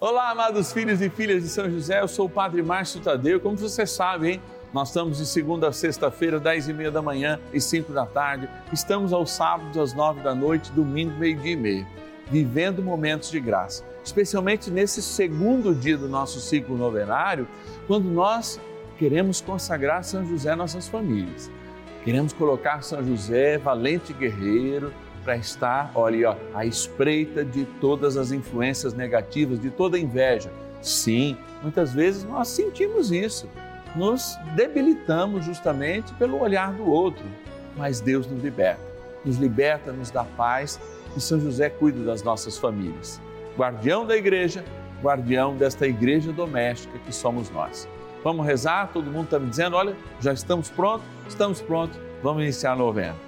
Olá, amados filhos e filhas de São José, eu sou o Padre Márcio Tadeu. Como você sabe, hein? Nós estamos de segunda a sexta-feira, dez e meia da manhã e cinco da tarde. Estamos aos sábados, às nove da noite, domingo, meio-dia e meio. Vivendo momentos de graça. Especialmente nesse segundo dia do nosso ciclo novenário, quando nós queremos consagrar São José às nossas famílias. Queremos colocar São José, valente guerreiro, para estar, olha, ó, à espreita de todas as influências negativas, de toda inveja. Sim, muitas vezes nós sentimos isso, nos debilitamos justamente pelo olhar do outro, mas Deus nos liberta, nos liberta, nos dá paz e São José cuida das nossas famílias. Guardião da igreja, guardião desta igreja doméstica que somos nós. Vamos rezar? Todo mundo está me dizendo, olha, já estamos prontos? Estamos prontos, vamos iniciar a novena.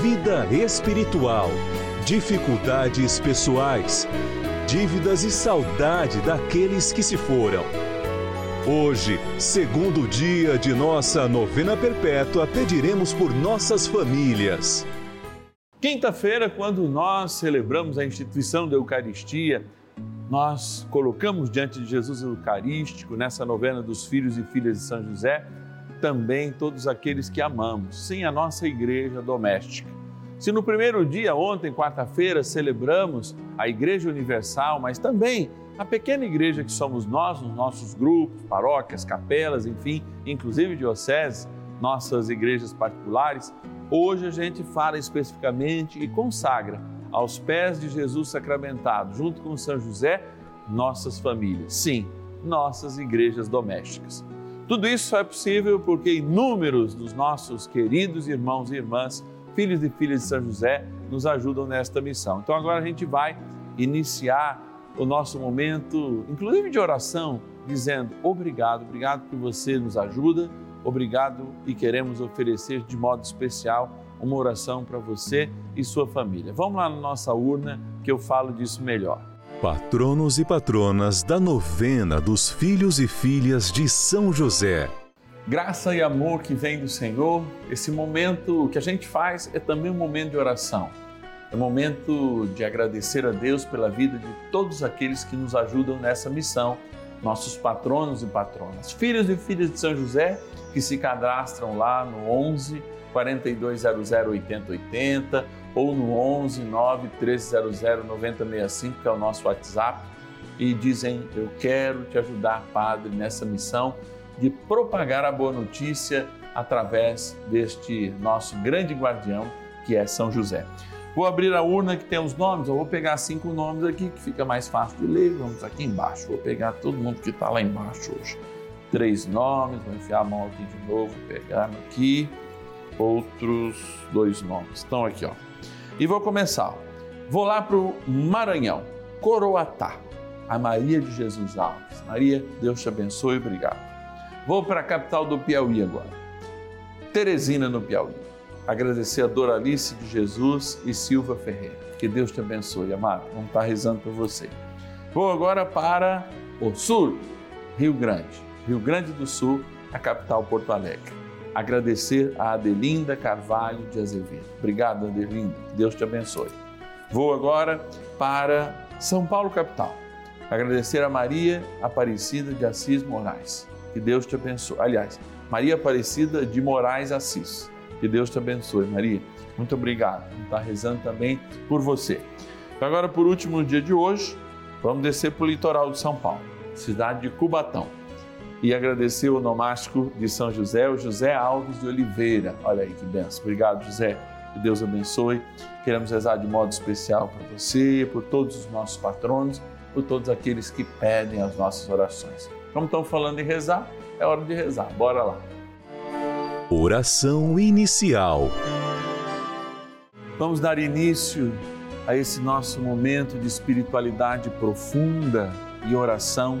vida espiritual, dificuldades pessoais, dívidas e saudade daqueles que se foram. Hoje, segundo dia de nossa novena perpétua, pediremos por nossas famílias. Quinta-feira, quando nós celebramos a instituição da Eucaristia, nós colocamos diante de Jesus Eucarístico, nessa novena dos filhos e filhas de São José, também todos aqueles que amamos, sim, a nossa igreja doméstica. Se no primeiro dia, ontem, quarta-feira, celebramos a Igreja Universal, mas também a pequena igreja que somos nós, nos nossos grupos, paróquias, capelas, enfim, inclusive dioceses, nossas igrejas particulares, hoje a gente fala especificamente e consagra aos pés de Jesus sacramentado, junto com São José, nossas famílias. Sim, nossas igrejas domésticas. Tudo isso é possível porque inúmeros dos nossos queridos irmãos e irmãs, filhos e filhas de São José, nos ajudam nesta missão. Então agora a gente vai iniciar o nosso momento, inclusive de oração, dizendo obrigado, obrigado que você nos ajuda, obrigado e queremos oferecer de modo especial uma oração para você e sua família. Vamos lá na nossa urna que eu falo disso melhor. Patronos e patronas da novena dos filhos e filhas de São José. Graça e amor que vem do Senhor, esse momento que a gente faz é também um momento de oração é momento de agradecer a Deus pela vida de todos aqueles que nos ajudam nessa missão, nossos patronos e patronas, filhos e filhas de São José que se cadastram lá no 11 4200 8080 ou no 11 9 1300 9065, que é o nosso WhatsApp, e dizem: Eu quero te ajudar, Padre, nessa missão de propagar a boa notícia através deste nosso grande guardião que é São José. Vou abrir a urna que tem os nomes, eu vou pegar cinco nomes aqui que fica mais fácil de ler. Vamos aqui embaixo, vou pegar todo mundo que está lá embaixo hoje. Três nomes, vou enfiar a mão aqui de novo, pegar aqui outros dois nomes. Estão aqui, ó. E vou começar. Vou lá para o Maranhão, Coroatá, a Maria de Jesus Alves. Maria, Deus te abençoe, obrigado. Vou para a capital do Piauí agora, Teresina, no Piauí agradecer a Doralice de Jesus e Silva Ferreira. Que Deus te abençoe, amado. Vamos estar rezando por você. Vou agora para o Sul, Rio Grande. Rio Grande do Sul, a capital Porto Alegre. Agradecer a Adelinda Carvalho de Azevedo. Obrigado, Adelinda. Deus te abençoe. Vou agora para São Paulo, capital. Agradecer a Maria Aparecida de Assis Moraes. Que Deus te abençoe. Aliás, Maria Aparecida de Moraes Assis. Que Deus te abençoe, Maria. Muito obrigado. Estar rezando também por você. Então, agora, por último, no dia de hoje, vamos descer para o litoral de São Paulo, cidade de Cubatão. E agradecer o nomástico de São José, o José Alves de Oliveira. Olha aí que benção. Obrigado, José. Que Deus abençoe. Queremos rezar de modo especial por você, por todos os nossos patronos, por todos aqueles que pedem as nossas orações. Como estão falando em rezar, é hora de rezar. Bora lá. Oração inicial. Vamos dar início a esse nosso momento de espiritualidade profunda e oração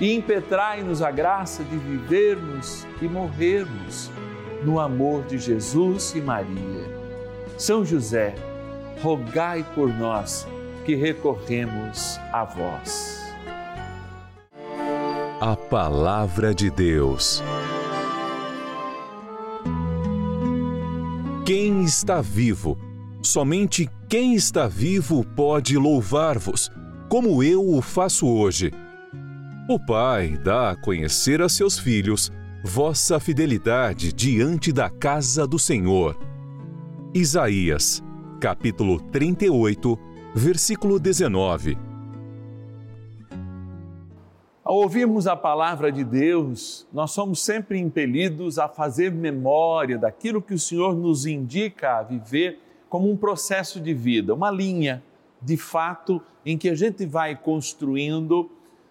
e impetrai-nos a graça de vivermos e morrermos no amor de Jesus e Maria. São José, rogai por nós que recorremos a vós. A Palavra de Deus. Quem está vivo? Somente quem está vivo pode louvar-vos, como eu o faço hoje o Pai dá a conhecer a seus filhos vossa fidelidade diante da casa do Senhor. Isaías, capítulo 38, versículo 19. Ao ouvirmos a palavra de Deus, nós somos sempre impelidos a fazer memória daquilo que o Senhor nos indica a viver como um processo de vida, uma linha de fato em que a gente vai construindo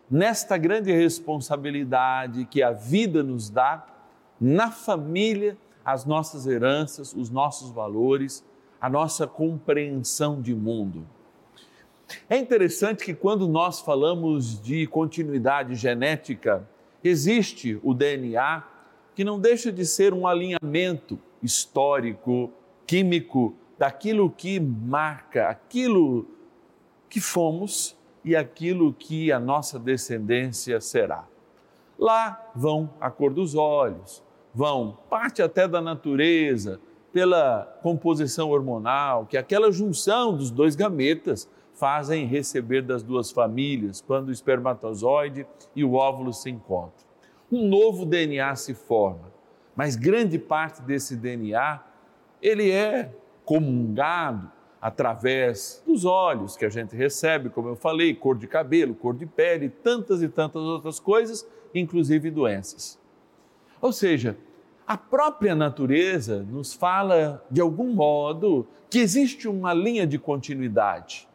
nesta grande responsabilidade que a vida nos dá, na família, as nossas heranças, os nossos valores, a nossa compreensão de mundo. É interessante que quando nós falamos de continuidade genética, existe o DNA que não deixa de ser um alinhamento histórico, químico, daquilo que marca, aquilo que fomos e aquilo que a nossa descendência será. Lá vão a cor dos olhos, vão parte até da natureza, pela composição hormonal, que aquela junção dos dois gametas fazem receber das duas famílias, quando o espermatozoide e o óvulo se encontram. Um novo DNA se forma, mas grande parte desse DNA ele é comungado através dos olhos que a gente recebe, como eu falei, cor de cabelo, cor de pele, tantas e tantas outras coisas, inclusive doenças. Ou seja, a própria natureza nos fala, de algum modo, que existe uma linha de continuidade.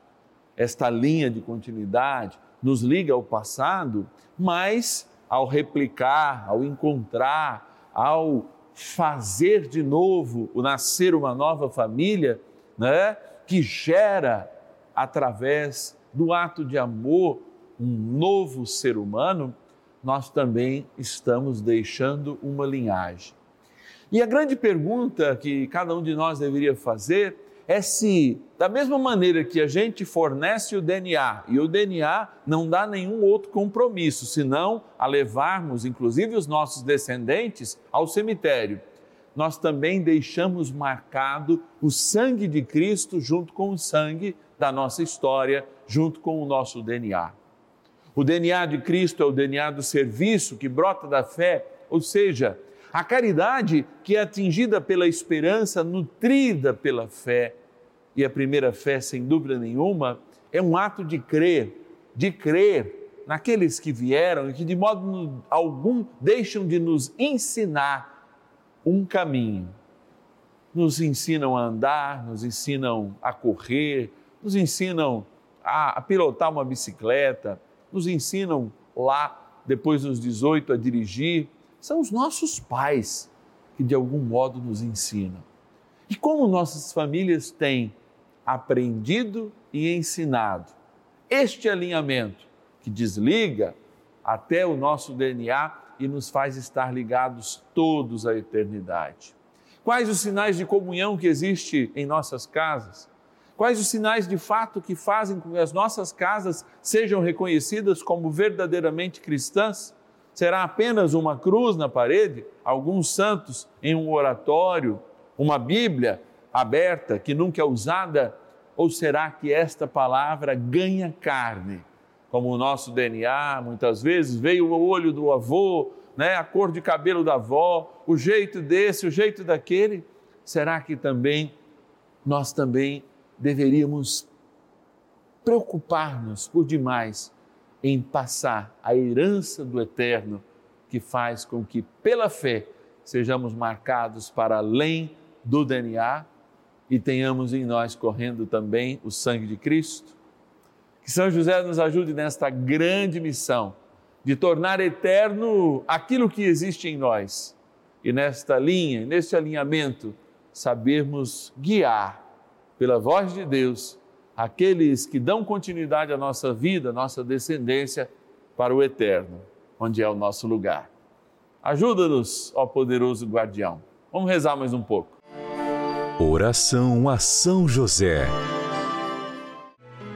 Esta linha de continuidade nos liga ao passado, mas ao replicar, ao encontrar, ao fazer de novo, o nascer uma nova família, né? Que gera, através do ato de amor, um novo ser humano, nós também estamos deixando uma linhagem. E a grande pergunta que cada um de nós deveria fazer é se, da mesma maneira que a gente fornece o DNA, e o DNA não dá nenhum outro compromisso, senão a levarmos, inclusive, os nossos descendentes ao cemitério, nós também deixamos marcado o sangue de Cristo junto com o sangue da nossa história, junto com o nosso DNA. O DNA de Cristo é o DNA do serviço que brota da fé, ou seja, a caridade que é atingida pela esperança, nutrida pela fé. E a primeira fé, sem dúvida nenhuma, é um ato de crer, de crer naqueles que vieram e que de modo algum deixam de nos ensinar um caminho. Nos ensinam a andar, nos ensinam a correr, nos ensinam a, pilotar uma bicicleta, nos ensinam lá, depois dos 18, a dirigir, são os nossos pais que de algum modo nos ensinam. E como nossas famílias têm aprendido e ensinado este alinhamento que desliga até o nosso DNA e nos faz estar ligados todos à eternidade. Quais os sinais de comunhão que existe em nossas casas? Quais os sinais de fato que fazem com que as nossas casas sejam reconhecidas como verdadeiramente cristãs? Será apenas uma cruz na parede, alguns santos em um oratório, uma Bíblia aberta que nunca é usada? Ou será que esta palavra ganha carne? Como o nosso DNA, muitas vezes veio o olho do avô, né, a cor de cabelo da avó, o jeito desse, o jeito daquele. Será que também nós também deveríamos preocupar-nos por demais em passar a herança do eterno que faz com que, pela fé, sejamos marcados para além do DNA e tenhamos em nós correndo também o sangue de Cristo. Que São José nos ajude nesta grande missão de tornar eterno aquilo que existe em nós e nesta linha, neste alinhamento, sabermos guiar pela voz de Deus, aqueles que dão continuidade à nossa vida, à nossa descendência, para o eterno, onde é o nosso lugar. Ajuda-nos, ó poderoso guardião. Vamos rezar mais um pouco. Oração a São José.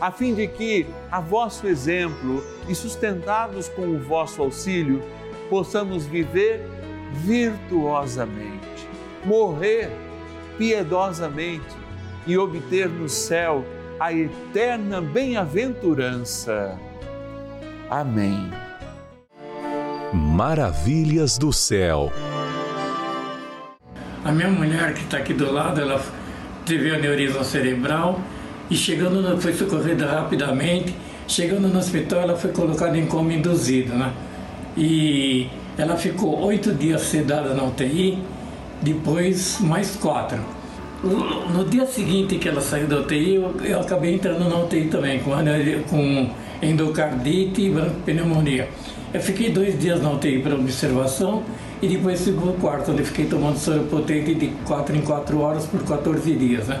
a fim de que, a vosso exemplo e sustentados com o vosso auxílio, possamos viver virtuosamente, morrer piedosamente e obter no céu a eterna bem-aventurança. Amém. Maravilhas do céu. A minha mulher, que está aqui do lado, ela teve aneurisma cerebral e chegando, no, foi socorrida rapidamente. Chegando no hospital, ela foi colocada em coma induzido, né? E ela ficou oito dias sedada na UTI, depois mais quatro. No dia seguinte que ela saiu da UTI, eu, eu acabei entrando na UTI também, com, com endocardite e pneumonia. Eu fiquei dois dias na UTI para observação e depois fui para o quarto, onde fiquei tomando soro potente de 4 em 4 horas por 14 dias. Né?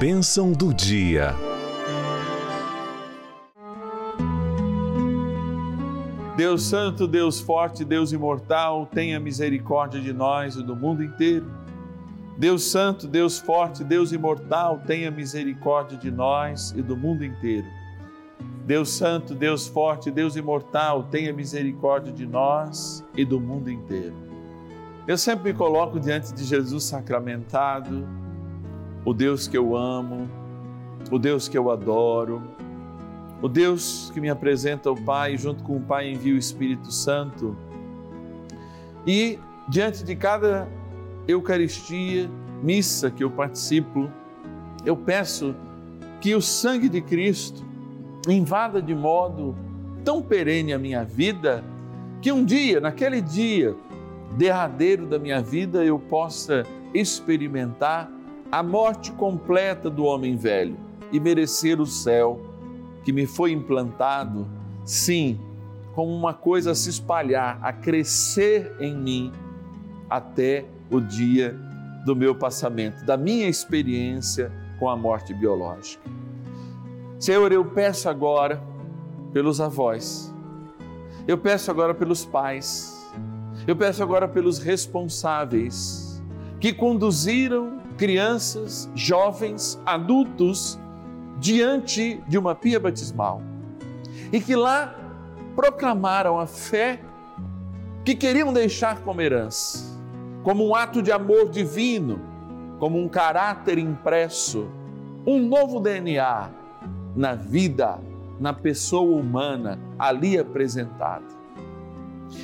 Bênção do dia. Deus Santo, Deus Forte, Deus Imortal, tenha misericórdia de nós e do mundo inteiro. Deus Santo, Deus Forte, Deus Imortal, tenha misericórdia de nós e do mundo inteiro. Deus Santo, Deus Forte, Deus Imortal, tenha misericórdia de nós e do mundo inteiro. Eu sempre me coloco diante de Jesus sacramentado, o Deus que eu amo, o Deus que eu adoro, o Deus que me apresenta o Pai, junto com o Pai envia o Espírito Santo. E diante de cada Eucaristia, missa que eu participo, eu peço que o sangue de Cristo invada de modo tão perene a minha vida, que um dia, naquele dia derradeiro da minha vida, eu possa experimentar a morte completa do homem velho e merecer o céu que me foi implantado, sim, como uma coisa a se espalhar, a crescer em mim até o dia do meu passamento, da minha experiência com a morte biológica. Senhor, eu peço agora pelos avós, eu peço agora pelos pais, eu peço agora pelos responsáveis que conduziram crianças, jovens, adultos diante de uma pia batismal e que lá proclamaram a fé que queriam deixar como herança, como um ato de amor divino, como um caráter impresso, um novo DNA na vida, na pessoa humana ali apresentada.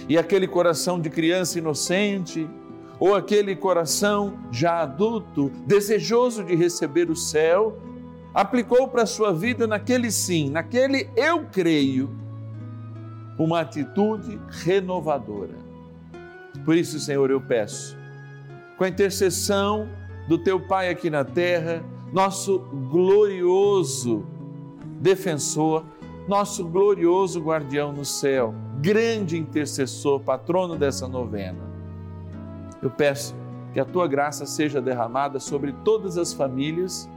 E aquele coração de criança inocente, ou aquele coração já adulto, desejoso de receber o céu, aplicou para a sua vida naquele sim, naquele eu creio, uma atitude renovadora. Por isso, Senhor, eu peço, com a intercessão do teu Pai aqui na terra, nosso glorioso defensor, nosso glorioso guardião no céu, grande intercessor, patrono dessa novena. Eu peço que a tua graça seja derramada sobre todas as famílias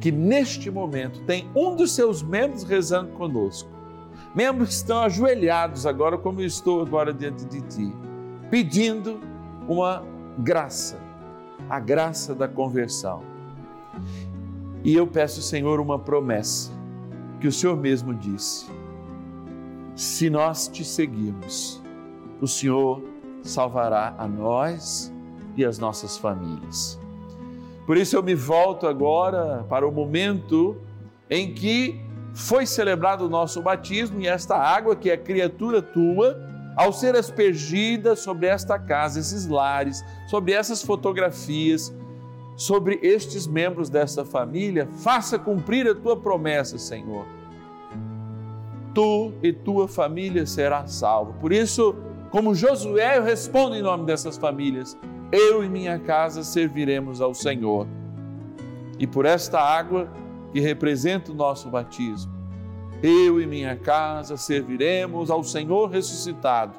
que neste momento tem um dos seus membros rezando conosco. Membros que estão ajoelhados agora, como eu estou agora diante de ti, pedindo uma graça, a graça da conversão. E eu peço, Senhor, uma promessa que o Senhor mesmo disse: se nós te seguirmos, o Senhor salvará a nós e as nossas famílias. Por isso eu me volto agora para o momento em que foi celebrado o nosso batismo e esta água, que é criatura tua, ao ser aspergida sobre esta casa, esses lares, sobre essas fotografias, sobre estes membros desta família, faça cumprir a tua promessa, Senhor. Tu e tua família será salvo. Por isso, como Josué, eu respondo em nome dessas famílias eu e minha casa serviremos ao Senhor. E por esta água que representa o nosso batismo, eu e minha casa serviremos ao Senhor ressuscitado,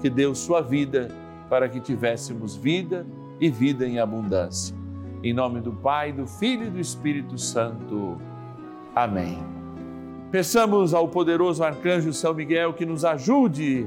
que deu sua vida para que tivéssemos vida e vida em abundância. Em nome do Pai, do Filho e do Espírito Santo. Amém. Peçamos ao poderoso arcanjo São Miguel que nos ajude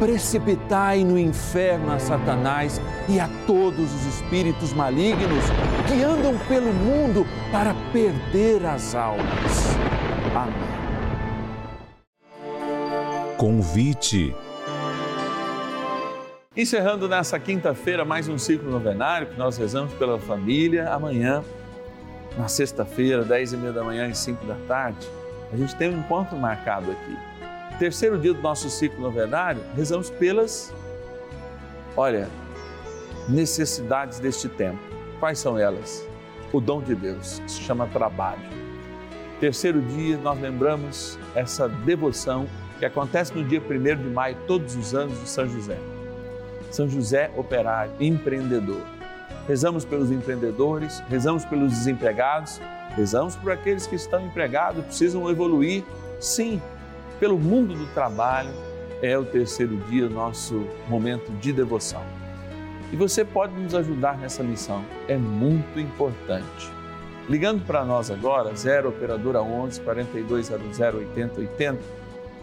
precipitai no inferno a Satanás e a todos os espíritos malignos que andam pelo mundo para perder as almas. Amém. Convite. Encerrando nessa quinta-feira mais um ciclo novenário que nós rezamos pela família. Amanhã, na sexta-feira, dez e meia da manhã e cinco da tarde, a gente tem um encontro marcado aqui. Terceiro dia do nosso ciclo novenário, rezamos pelas, olha, necessidades deste tempo. Quais são elas? O dom de Deus, que se chama trabalho. Terceiro dia, nós lembramos essa devoção que acontece no dia 1 de maio, todos os anos, de São José. São José, operário, empreendedor. Rezamos pelos empreendedores, rezamos pelos desempregados, rezamos por aqueles que estão empregados, precisam evoluir. Sim, pelo mundo do trabalho, é o terceiro dia, nosso momento de devoção. E você pode nos ajudar nessa missão, é muito importante. Ligando para nós agora, 0 Operadora 11 4200 8080,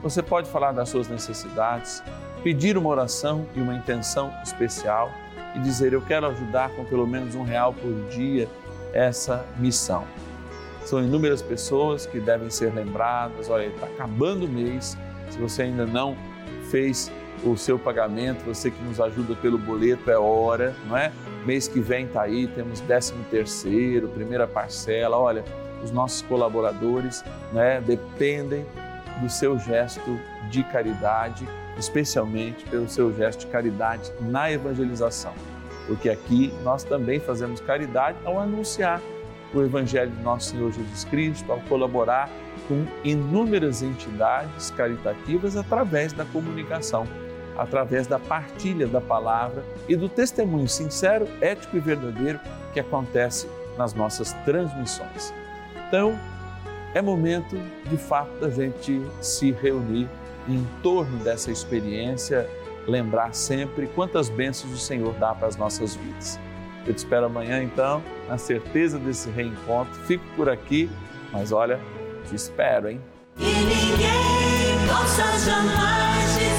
você pode falar das suas necessidades, pedir uma oração e uma intenção especial e dizer: Eu quero ajudar com pelo menos um real por dia essa missão. São inúmeras pessoas que devem ser lembradas. Olha, está acabando o mês. Se você ainda não fez o seu pagamento, você que nos ajuda pelo boleto, é hora, não é? Mês que vem está aí, temos 13 terceiro, primeira parcela. Olha, os nossos colaboradores né, dependem do seu gesto de caridade, especialmente pelo seu gesto de caridade na evangelização. Porque aqui nós também fazemos caridade ao anunciar o Evangelho de nosso Senhor Jesus Cristo, ao colaborar com inúmeras entidades caritativas através da comunicação, através da partilha da palavra e do testemunho sincero, ético e verdadeiro que acontece nas nossas transmissões. Então, é momento de fato da gente se reunir em torno dessa experiência, lembrar sempre quantas bênçãos o Senhor dá para as nossas vidas. Eu te espero amanhã, então, na certeza desse reencontro. Fico por aqui, mas olha, te espero, hein? Ninguém possa jamais